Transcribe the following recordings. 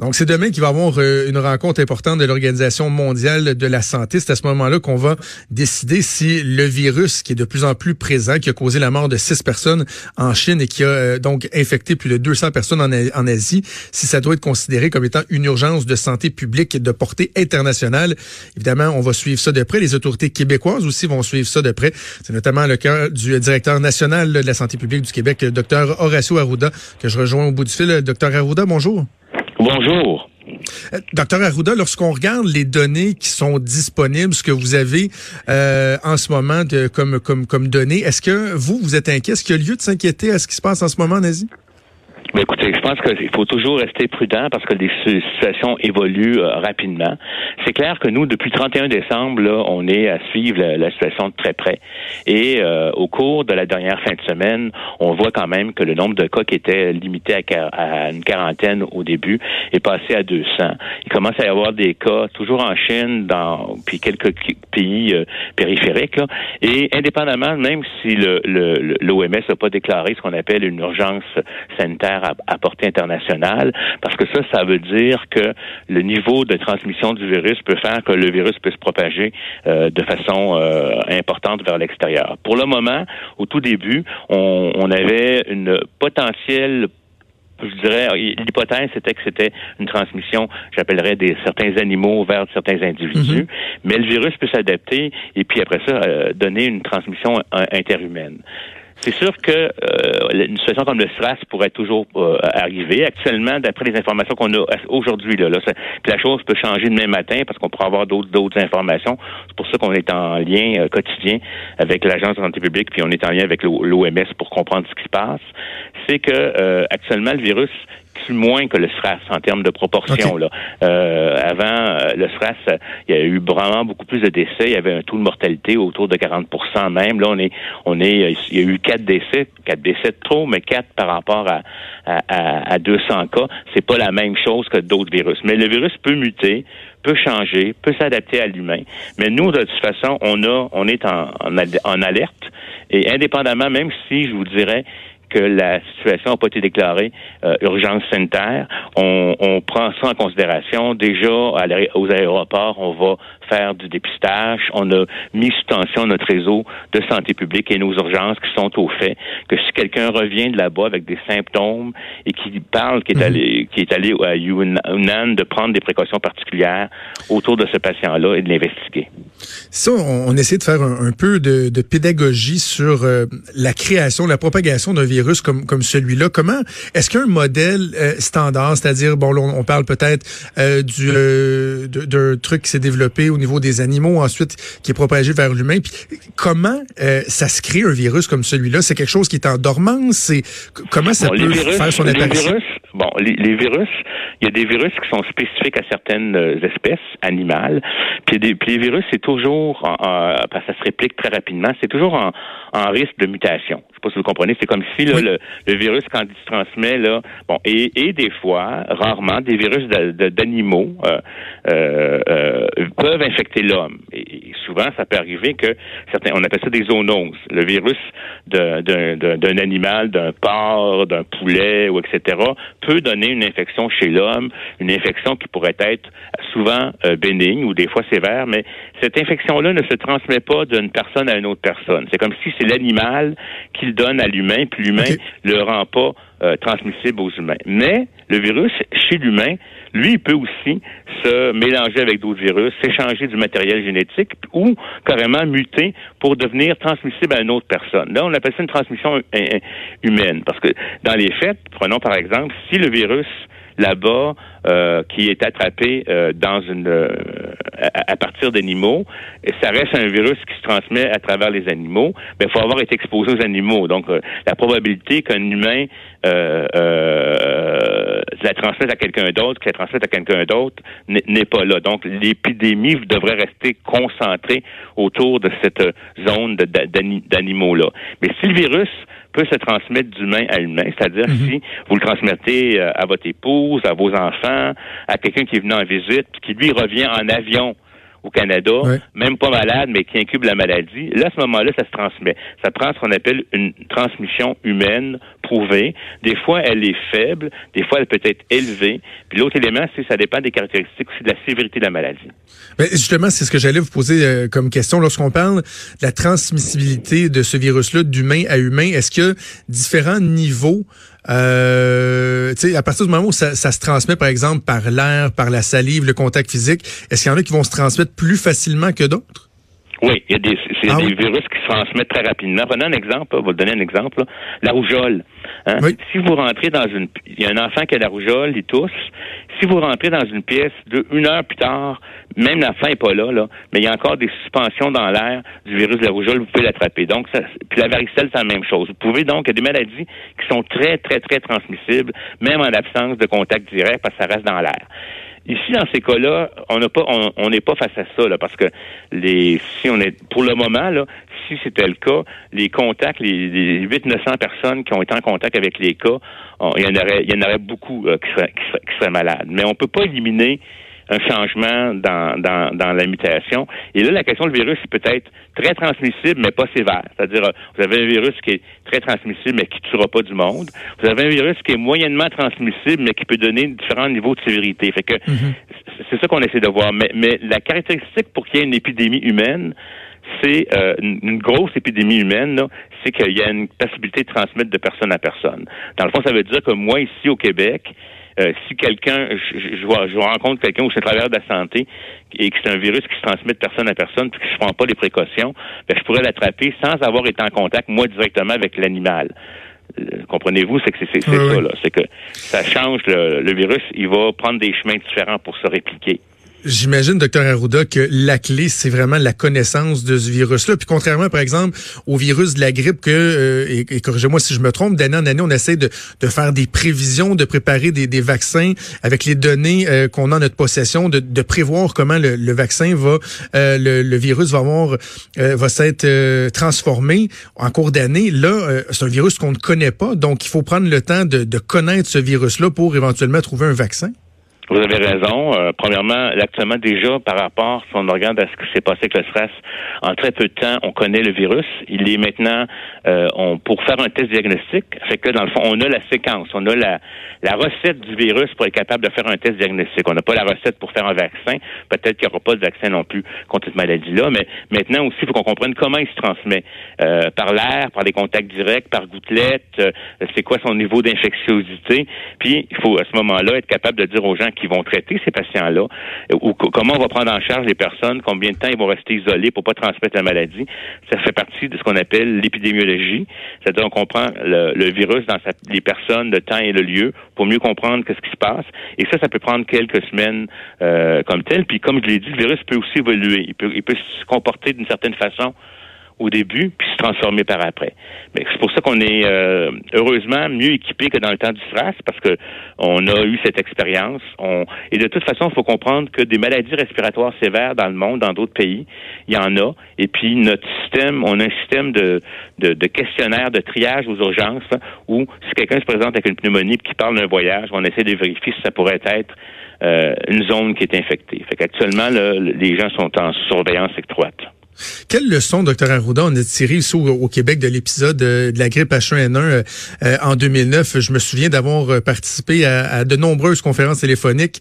Donc, c'est demain qu'il va y avoir euh, une rencontre importante de l'Organisation mondiale de la santé. C'est à ce moment-là qu'on va décider si le virus qui est de plus en plus présent, qui a causé la mort de six personnes en Chine et qui a euh, donc infecté plus de 200 personnes en, Asie, si ça doit être considéré comme étant une urgence de santé publique de portée internationale. Évidemment, on va suivre ça de près. Les autorités québécoises aussi vont suivre ça de près. C'est notamment le cas du directeur national de la santé publique du Québec, docteur Horacio Arruda, que je rejoins au bout du fil. Docteur Arruda, bonjour. Bonjour. Euh, docteur Arruda, lorsqu'on regarde les données qui sont disponibles, ce que vous avez euh, en ce moment de, comme, comme, comme données, est-ce que vous, vous êtes inquiet? Est-ce qu'il y a lieu de s'inquiéter à ce qui se passe en ce moment en? Écoutez, je pense qu'il faut toujours rester prudent parce que les situations évoluent euh, rapidement. C'est clair que nous, depuis le 31 décembre, là, on est à suivre la, situation de très près. Et euh, au cours de la dernière fin de semaine, on voit quand même que le nombre de cas qui était limité à, une quarantaine au début est passé à 200. Il commence à y avoir des cas, toujours en Chine, dans puis quelques pays euh, périphériques. Là. Et indépendamment, même si l'OMS le, n'a pas déclaré ce qu'on appelle une urgence sanitaire à, portée internationale, parce que ça, ça veut dire que le niveau de transmission du virus peut faire que le virus peut se propager euh, de façon euh, importante vers l'extérieur. Pour le moment, au tout début, on, on avait une potentielle je dirais, l'hypothèse c'était que c'était une transmission, j'appellerais des certains animaux vers certains individus, mhm. mais le virus peut s'adapter et puis après ça euh, donner une transmission interhumaine. C'est sûr que euh, une situation comme le SRAS pourrait toujours euh, arriver. Actuellement, d'après les informations qu'on a aujourd'hui, là, la chose peut changer demain matin parce qu'on pourra avoir d'autres d'autres informations. C'est pour ça qu'on est en lien euh, quotidien avec l'Agence de santé publique, puis on est en lien avec l'OMS pour comprendre ce qui se passe. C'est que actuellement, le virus tue moins que le SRAS en termes de proportion. Là. Euh, avant, euh, le SRAS, il y a eu vraiment beaucoup plus de décès. Il y avait un taux de mortalité autour de 40% même. Là, on est, on est, il y a eu quatre décès, quatre décès de trop, mais quatre par rapport à, à, à 200 cas. C'est pas la même chose que d'autres virus. Mais le virus peut muter, peut changer, peut s'adapter à l'humain. Mais nous, de toute façon, on a, on est en, en, en alerte. Et indépendamment, même si je vous dirais que la situation n'a pas été déclarée euh, urgence sanitaire. On, on, prend ça en considération. Déjà, aux aéroports, on va faire du dépistage. On a mis sous tension notre réseau de santé publique et nos urgences qui sont au fait que si quelqu'un revient de là-bas avec des symptômes et qui parle qui est mhm. allé qui est allé à Yunnan de prendre des précautions particulières autour de ce patient-là et de l'investiguer. Ça, on, essaie de faire un, peu de, de, pédagogie sur euh, la création, la propagation d'un virus comme comme celui-là. Comment est-ce qu'il y a un modèle euh, standard, c'est-à-dire bon, on, parle peut-être euh, du d'un truc qui s'est développé au niveau des animaux, ensuite qui est propagé vers l'humain. Puis comment euh, ça se crée un virus comme celui-là? C'est quelque chose qui est en dormance? C'est comment ça peut faire son apparition? Bon, les, virus, il y a des virus qui sont spécifiques à certaines euh, espèces animales. Puis, des, puis les virus, c'est toujours, en, parce que ça se réplique très rapidement, c'est toujours en, en, risque de mutation. Sais pas si vous comprenez. C'est comme si là, le, le, virus, quand il se transmet, là, bon, et, et des fois, rarement, des virus d'animaux euh, euh, euh, peuvent infecter l'homme. Et, souvent, ça peut arriver que certains, on appelle ça des zoonoses. Le virus d'un animal, d'un porc, d'un poulet, ou etc peut donner une infection chez l'homme, une infection qui pourrait être souvent euh, bénigne ou des fois sévère, mais cette infection-là ne se transmet pas d'une personne à une autre personne. C'est comme si c'est l'animal qui le donne à l'humain, puis l'humain ne le rend pas euh, transmissible aux humains. Mais le virus, chez l'humain, lui, il peut aussi se mélanger avec d'autres virus, s'échanger du matériel génétique ou carrément muter pour devenir transmissible à une autre personne. Là, on appelle ça une transmission humaine. Parce que dans les faits, prenons par exemple, si le virus là-bas euh, qui est attrapé euh, dans une euh, à, partir d'animaux, et ça reste un virus qui se transmet à travers les animaux, mais il faut avoir été exposé aux animaux. Donc la probabilité qu'un humain la transmette à quelqu'un d'autre, qu'il la transmette à quelqu'un d'autre, n'est pas là. Donc l'épidémie devrait rester concentrée autour de cette zone d'animaux-là. Mais si le virus peut se transmettre d'humain à humain, c'est-à-dire mhm. si vous le transmettez à votre épouse, à vos enfants, à quelqu'un qui est venu en visite, qui lui revient en avion au Canada, même pas malade, mais qui incube la maladie, là, à ce moment-là, ça se transmet. Ça prend ce qu'on appelle une transmission humaine prouvée. Des fois, elle est faible, des fois, elle peut être élevée. Puis l'autre élément, c'est ça dépend des caractéristiques aussi de la sévérité de la maladie. Mais justement, c'est ce que j'allais vous poser euh, comme question. Lorsqu'on parle de la transmissibilité de ce virus-là d'humain à humain, est-ce a différents niveaux euh, à partir du moment où ça, se transmet, par exemple, par l'air, par la salive, le contact physique, est-ce qu'il y en a qui vont se transmettre plus facilement que d'autres? Oui, il y a des, ah des virus qui se transmettent très rapidement. Prenons un exemple, je vais vous donner un exemple. La rougeole. Hein? Si vous rentrez dans une... Il y a un enfant qui a la rougeole, il tousse. Si vous rentrez dans une pièce de une heure plus tard, même l'enfant n'est pas là, là, mais il y a encore des suspensions dans l'air du virus de la rougeole, vous pouvez l'attraper. Donc, ça, puis la varicelle, c'est la même chose. Vous pouvez donc, il y a des maladies qui sont très, très, très transmissibles, même en absence de contact direct, parce que ça reste dans l'air. Ici, dans ces cas-là, on n'a pas, on n'est pas face à ça, là, parce que les, si on est, pour le moment, là, si c'était le cas, les contacts, les, les 800-900 personnes qui ont été en contact avec les cas, il y en aurait, il y en aurait beaucoup euh, qui, seraient, qui, seraient, malades. Mais on peut pas éliminer un changement dans, dans, dans, la mutation. Et là, la question du virus est peut-être très transmissible, mais pas sévère. C'est-à-dire, euh, vous avez un virus qui est très transmissible, mais qui ne tuera pas du monde. Vous avez un virus qui est moyennement transmissible, mais qui peut donner différents niveaux de sévérité. Fait que mhm. c'est ça qu'on essaie de voir. Mais, mais la caractéristique pour qu'il y ait une épidémie humaine, c'est euh, une grosse épidémie humaine, c'est qu'il y a une possibilité de transmettre de personne à personne. Dans le fond, ça veut dire que moi, ici au Québec, euh, si quelqu'un, je, je, rencontre quelqu'un où c'est travailleur de la santé et que c'est un virus qui se transmet de personne à personne puis que je prends pas les précautions, ben, je pourrais l'attraper sans avoir été en contact, moi, directement avec l'animal. Euh, comprenez-vous, c'est que c'est ça, là. C'est que ça change le virus, il va prendre des chemins différents pour se répliquer. J'imagine, docteur Arruda, que la clé, c'est vraiment la connaissance de ce virus-là. Puis contrairement, par exemple, au virus de la grippe, que, euh, et, corrigez-moi si je me trompe, d'année en année, on essaie de, de faire des prévisions, de préparer des, des vaccins avec les données euh, qu'on a en notre possession, de, de prévoir comment le, le vaccin va, euh, le, le, virus va avoir, va s'être transformé en cours d'année. Là, c'est un virus qu'on ne connaît pas, donc il faut prendre le temps de, de connaître ce virus-là pour éventuellement trouver un vaccin. Vous avez raison. Euh, premièrement, actuellement déjà par rapport, si on regarde à ce qui s'est passé avec le stress, en très peu de temps, on connaît le virus. Il est maintenant, euh, on, pour faire un test diagnostic, fait que dans le fond, on a la séquence, on a la, la recette du virus pour être capable de faire un test diagnostic. On n'a pas la recette pour faire un vaccin. Peut-être qu'il n'y aura pas de vaccin non plus contre cette maladie-là, mais maintenant aussi, il faut qu'on comprenne comment il se transmet. Euh, par l'air, par des contacts directs, par gouttelettes, c'est quoi son niveau d'infectiosité. Puis, il faut à ce moment-là être capable de dire aux gens qui vont traiter ces patients-là, ou comment on va prendre en charge les personnes, combien de temps ils vont rester isolés pour pas transmettre la maladie. Ça fait partie de ce qu'on appelle l'épidémiologie, c'est-à-dire on comprend le, virus dans les personnes, le temps et le lieu pour mieux comprendre qu'est-ce qui se passe. Et ça, ça peut prendre quelques semaines euh, comme tel. Puis comme je l'ai dit, le virus peut aussi évoluer. Il peut, il peut se comporter d'une certaine façon au début, puis se transformer par après. Mais c'est pour ça qu'on est euh, heureusement mieux équipé que dans le temps du SRAS, parce que on a eu cette expérience. On... Et de toute façon, il faut comprendre que des maladies respiratoires sévères dans le monde, dans d'autres pays, il y en a. Et puis notre système, on a un système de, de, de questionnaire de triage aux urgences, où si quelqu'un se présente avec une pneumonie qui parle d'un voyage, on essaie de vérifier si ça pourrait être euh, une zone qui est infectée. Fait qu'actuellement, les gens sont en surveillance étroite. Quelle leçon, docteur Arruda, on a tiré au, Québec de l'épisode euh, de la grippe H1N1 euh, euh, en 2009? Je me souviens d'avoir participé à, de nombreuses conférences téléphoniques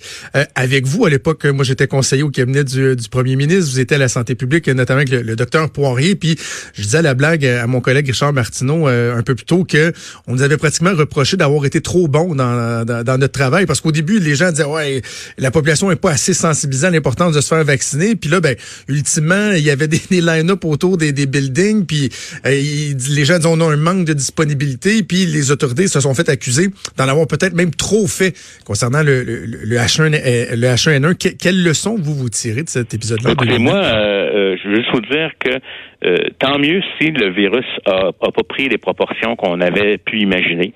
avec vous. À l'époque, moi, j'étais conseiller au cabinet du, premier ministre. Vous étiez à la santé publique, notamment avec le, docteur Poirier. Puis, je disais à la blague à mon collègue Richard Martineau un peu plus tôt que on nous avait pratiquement reproché d'avoir été trop bon dans, notre travail. Parce qu'au début, les gens disaient, ouais, la population n'est pas assez sensibilisée à l'importance de se faire vacciner. Puis là, ben, ultimement, il y avait des des line-up autour des, des buildings, puis euh, les gens disent on a un manque de disponibilité, puis les autorités se sont fait accuser d'en avoir peut-être même trop fait concernant le, le, H1, le H1N1. Euh, quelle leçon vous vous tirez de cet épisode-là? Écoutez-moi, euh, je veux juste vous dire que tant mieux si le virus a, a pas pris les proportions qu'on avait pu imaginer.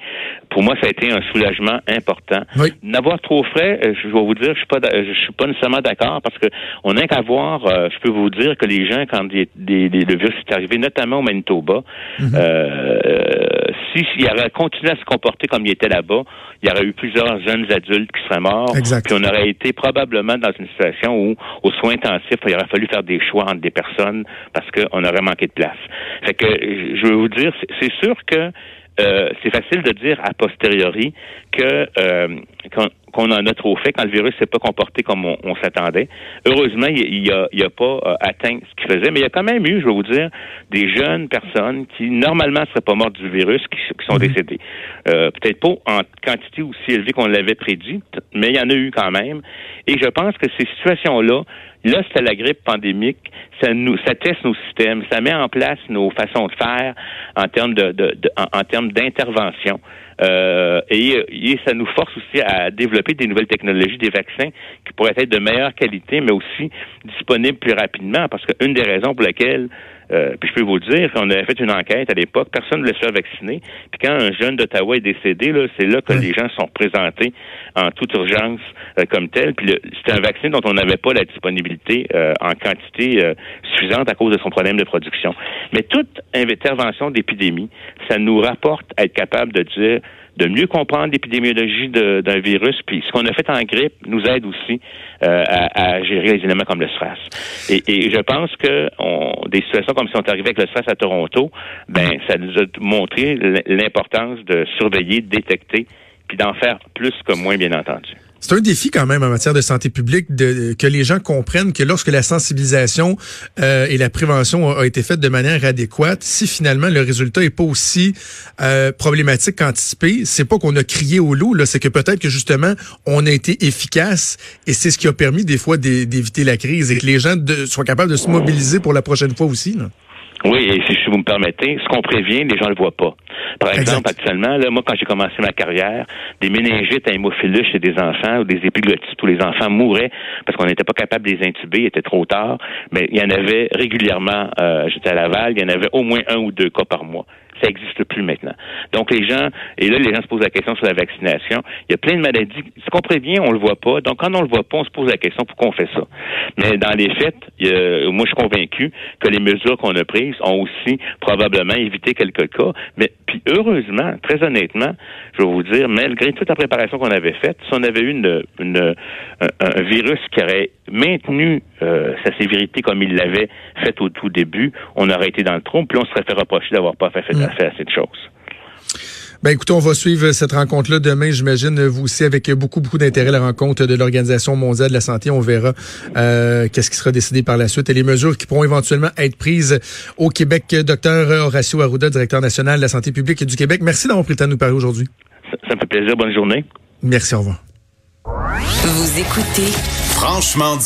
Pour moi, ça a été un soulagement important. N'avoir trop frais, je vais vous dire, je suis pas, je suis pas nécessairement d'accord parce que on n'a qu'à voir. je peux vous dire que les gens, quand des, des, le virus est arrivé, notamment au Manitoba, mhm. euh, s'il aurait continué à se comporter comme il était là-bas, il y aurait eu plusieurs jeunes adultes qui seraient morts. Exact. Puis on aurait été probablement dans une situation où, aux soins intensifs, il aurait fallu faire des choix entre des personnes parce qu'on aurait manqué de place. Fait que je veux vous dire, c'est sûr que euh, c'est facile de dire a posteriori que euh, qu'on en a trop fait quand le virus s'est pas comporté comme on, s'attendait. Heureusement, il, n'a a, il a pas euh, atteint ce qu'il faisait, mais il y a quand même eu, je vais vous dire, des jeunes personnes qui normalement seraient pas mortes du virus qui, sont mhm. décédées. Peut-être pas en quantité aussi élevée qu'on l'avait prédit, mais il y en a eu quand même. Et je pense que ces situations-là, Là, c'était la grippe pandémique. Ça nous, ça teste nos systèmes, ça met en place nos façons de faire en termes d'intervention. Euh, et, et, ça nous force aussi à développer des nouvelles technologies, des vaccins qui pourraient être de meilleure qualité, mais aussi disponibles plus rapidement. Parce qu'une des raisons pour lesquelles euh, puis je peux vous le dire, on avait fait une enquête à l'époque, personne ne voulait se faire vacciner. Puis quand un jeune d'Ottawa est décédé, là, c'est là que les gens sont présentés en toute urgence euh, comme tel. Puis c'est un vaccin dont on n'avait pas la disponibilité euh, en quantité suffisante à cause de son problème de production. Mais toute intervention d'épidémie, ça nous rapporte à être capable de dire de mieux comprendre l'épidémiologie d'un virus. Puis ce qu'on a fait en grippe nous aide aussi euh, à, gérer les éléments comme le stress. Et, et je pense que on, des situations comme si on arrivé avec le stress à Toronto, ben ça nous a montré l'importance de surveiller, de détecter, puis d'en faire plus que moins, bien entendu. C'est un défi quand même en matière de santé publique de, que les gens comprennent que lorsque la sensibilisation euh, et la prévention ont été faites de manière adéquate, si finalement le résultat est pas aussi euh, problématique qu'anticipé, c'est pas qu'on a crié au loup, là, c'est que peut-être que justement on a été efficace et c'est ce qui a permis des fois d'éviter la crise et que les gens soient capables de se mobiliser pour la prochaine fois aussi. Là. Oui, et si vous me permettez, ce qu'on prévient, les gens le voient pas. Par exemple, actuellement, là, moi, quand j'ai commencé ma carrière, des méningites à hémophilus chez des enfants ou des épiglottites où les enfants mouraient parce qu'on n'était pas capable de les intuber, il était trop tard, mais il y en avait régulièrement, euh, j'étais à Laval, il y en avait au moins un ou deux cas par mois ça n'existe plus maintenant. Donc les gens, et là les gens se posent la question sur la vaccination. Il y a plein de maladies. Ce qu'on prévient, on le voit pas. Donc quand on le voit pas, on se pose la question pourquoi on fait ça? Mais dans les faits, moi je suis convaincu que les mesures qu'on a prises ont aussi probablement évité quelques cas. Mais puis heureusement, très honnêtement, je vais vous dire, malgré toute la préparation qu'on avait faite, si on avait eu une, un, virus qui aurait maintenu euh, sa sévérité comme il l'avait fait au tout début, on aurait été dans le trou, puis on serait fait reprocher d'avoir pas fait, fait, mm. assez de choses. Ben écoutez, on va suivre cette rencontre-là demain, j'imagine, vous aussi, avec beaucoup, beaucoup d'intérêt, la rencontre de l'Organisation mondiale de la santé. On verra euh, qu'est-ce qui sera décidé par la suite et les mesures qui pourront éventuellement être prises au Québec. Docteur Horacio Arruda, directeur national de la santé publique du Québec, merci d'avoir pris le temps de nous parler aujourd'hui. Ça, me fait plaisir. Bonne journée. Merci, au revoir. Vous écoutez Franchement